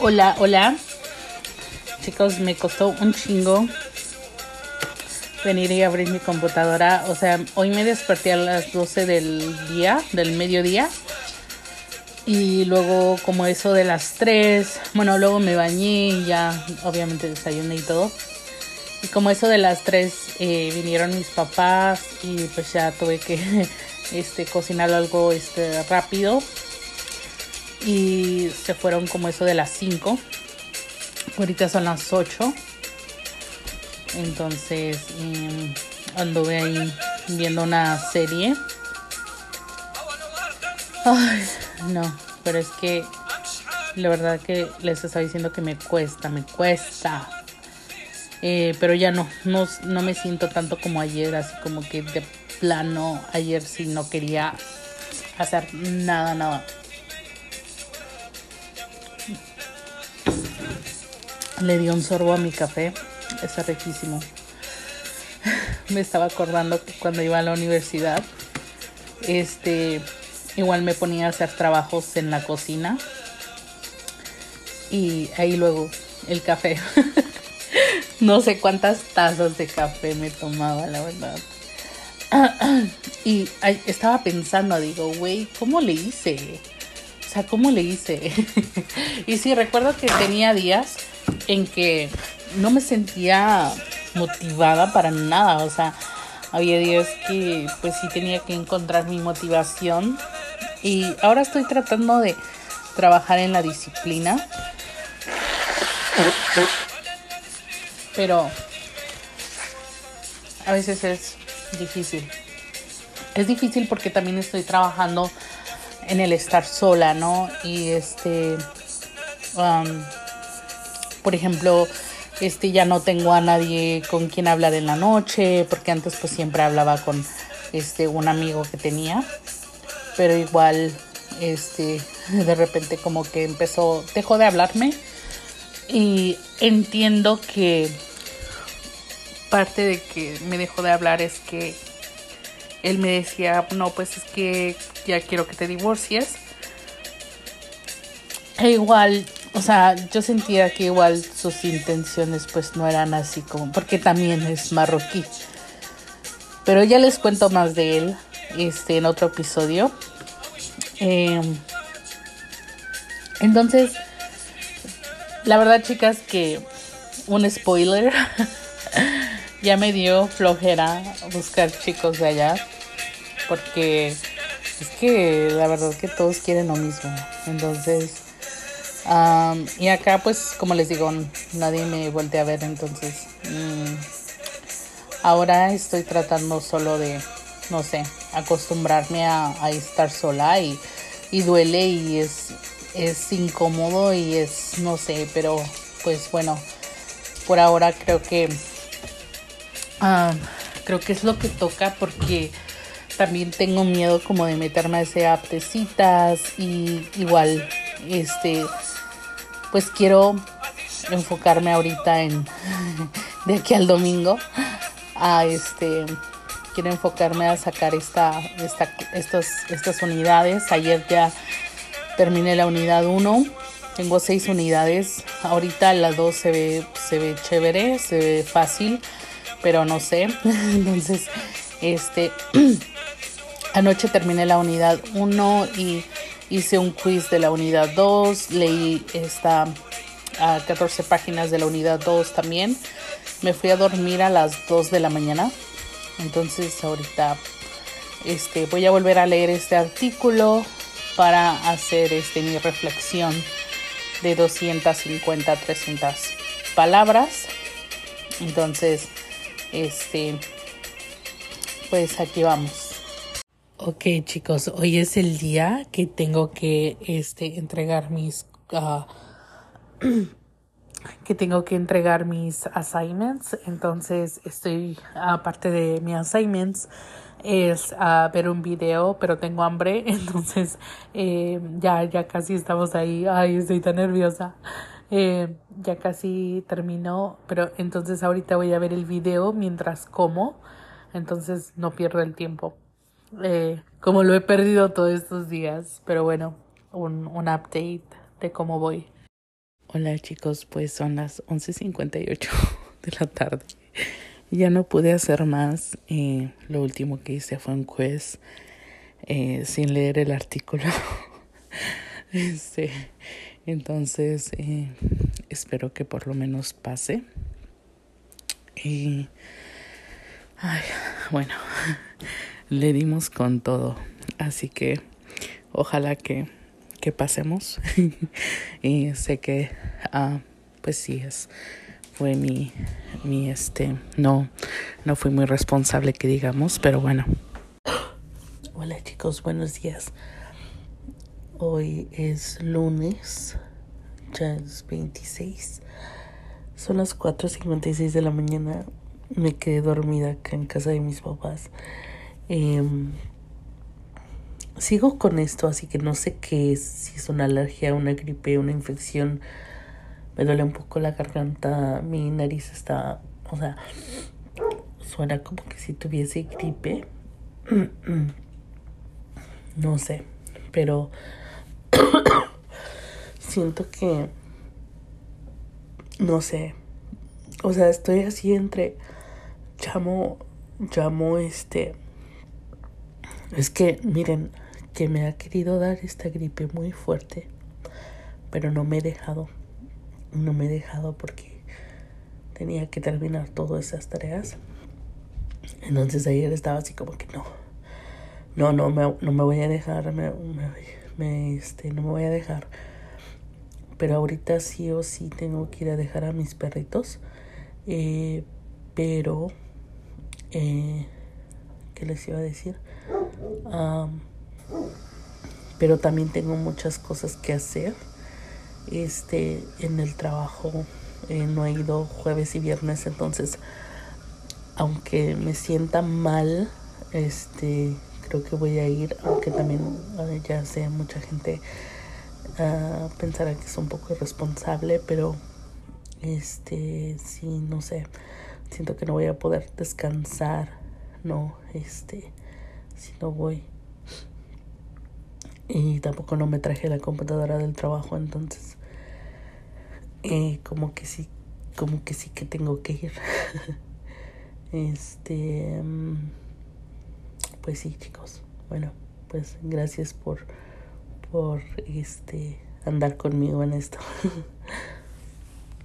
Hola, hola. Chicos, me costó un chingo venir y abrir mi computadora. O sea, hoy me desperté a las 12 del día, del mediodía. Y luego como eso de las 3, bueno, luego me bañé y ya obviamente desayuné y todo. Y como eso de las 3 eh, vinieron mis papás y pues ya tuve que este, cocinar algo este, rápido. Y se fueron como eso de las 5. Ahorita son las 8. Entonces eh, anduve ahí viendo una serie. Ay, no, pero es que la verdad que les estaba diciendo que me cuesta, me cuesta. Eh, pero ya no, no, no me siento tanto como ayer, así como que de plano ayer sí no quería hacer nada, nada. Le di un sorbo a mi café, está riquísimo. Me estaba acordando que cuando iba a la universidad, este, igual me ponía a hacer trabajos en la cocina y ahí luego el café. no sé cuántas tazas de café me tomaba, la verdad. y estaba pensando, digo, güey, ¿cómo le hice? O sea, ¿cómo le hice? y sí, recuerdo que tenía días en que no me sentía motivada para nada. O sea, había días que pues sí tenía que encontrar mi motivación. Y ahora estoy tratando de trabajar en la disciplina. Pero a veces es difícil. Es difícil porque también estoy trabajando en el estar sola, ¿no? Y este, um, por ejemplo, este ya no tengo a nadie con quien hablar en la noche, porque antes pues siempre hablaba con este un amigo que tenía, pero igual este de repente como que empezó, dejó de hablarme y entiendo que parte de que me dejó de hablar es que él me decía, no, pues es que ya quiero que te divorcies. E igual, o sea, yo sentía que igual sus intenciones pues no eran así como, porque también es marroquí. Pero ya les cuento más de él este, en otro episodio. Em, entonces, la verdad chicas que un spoiler. ya me dio flojera buscar chicos de allá porque es que la verdad que todos quieren lo mismo entonces y acá pues como les digo nadie me vuelve a ver entonces mm, ahora estoy tratando solo de no sé acostumbrarme a, estar sola y, y duele y es es incómodo y es no sé pero pues bueno por ahora creo que creo que es lo que toca porque también tengo miedo como de meterme a ese app citas y igual este pues quiero enfocarme ahorita en de aquí al domingo a este quiero enfocarme a sacar esta, esta estas estas unidades ayer ya terminé la unidad 1 tengo seis unidades ahorita la 2 se ve se ve chévere se ve fácil pero no sé. Entonces, este, anoche terminé la unidad 1 y hice un quiz de la unidad 2, leí esta a 14 páginas de la unidad 2 también. Me fui a dormir a las 2 de la mañana. Entonces, ahorita este voy a volver a leer este artículo para hacer este mi reflexión de 250 300 palabras. Entonces, este, pues aquí vamos. Ok chicos, hoy es el día que tengo que este, entregar mis... Uh, que tengo que entregar mis assignments. Entonces estoy, aparte de mis assignments, es uh, ver un video, pero tengo hambre. Entonces eh, ya, ya casi estamos ahí. Ay, estoy tan nerviosa. Eh, ya casi terminó, pero entonces ahorita voy a ver el video mientras como, entonces no pierdo el tiempo. Eh, como lo he perdido todos estos días, pero bueno, un, un update de cómo voy. Hola chicos, pues son las 11.58 de la tarde. Ya no pude hacer más. Eh, lo último que hice fue un quiz eh, sin leer el artículo. este, entonces, espero que por lo menos pase. Y, ay, bueno, le dimos con todo. Así que ojalá que que pasemos. y sé que, ah, pues sí, es, fue mi, mi, este, no, no fui muy responsable que digamos, pero bueno. Hola chicos, buenos días. Hoy es lunes, ya es 26. Son las 4.56 de la mañana. Me quedé dormida acá en casa de mis papás. Eh, sigo con esto, así que no sé qué es, si es una alergia, una gripe, una infección. Me duele un poco la garganta, mi nariz está, o sea, suena como que si tuviese gripe. No sé, pero siento que, no sé, o sea, estoy así entre, llamo, llamo este, es que, miren, que me ha querido dar esta gripe muy fuerte, pero no me he dejado, no me he dejado porque tenía que terminar todas esas tareas. Entonces ayer estaba así como que no, no, no me, no me voy a dejar, me, este, no me voy a dejar. Pero ahorita sí o sí tengo que ir a dejar a mis perritos. Eh, pero, eh, ¿qué les iba a decir? Pero también tengo muchas cosas que hacer. Este, en el trabajo eh, no he ido jueves y viernes, entonces, aunque me sienta mal, este, creo que voy a ir, aunque también ya sé, mucha gente uh, pensará que es un poco irresponsable, pero este, sí, no sé, siento que no voy a poder descansar, no, este, si no voy. Y tampoco no me traje la computadora del trabajo entonces eh, como que sí como que sí que tengo que ir. Este mm, pues sí chicos. Bueno pues gracias por por este andar conmigo en esto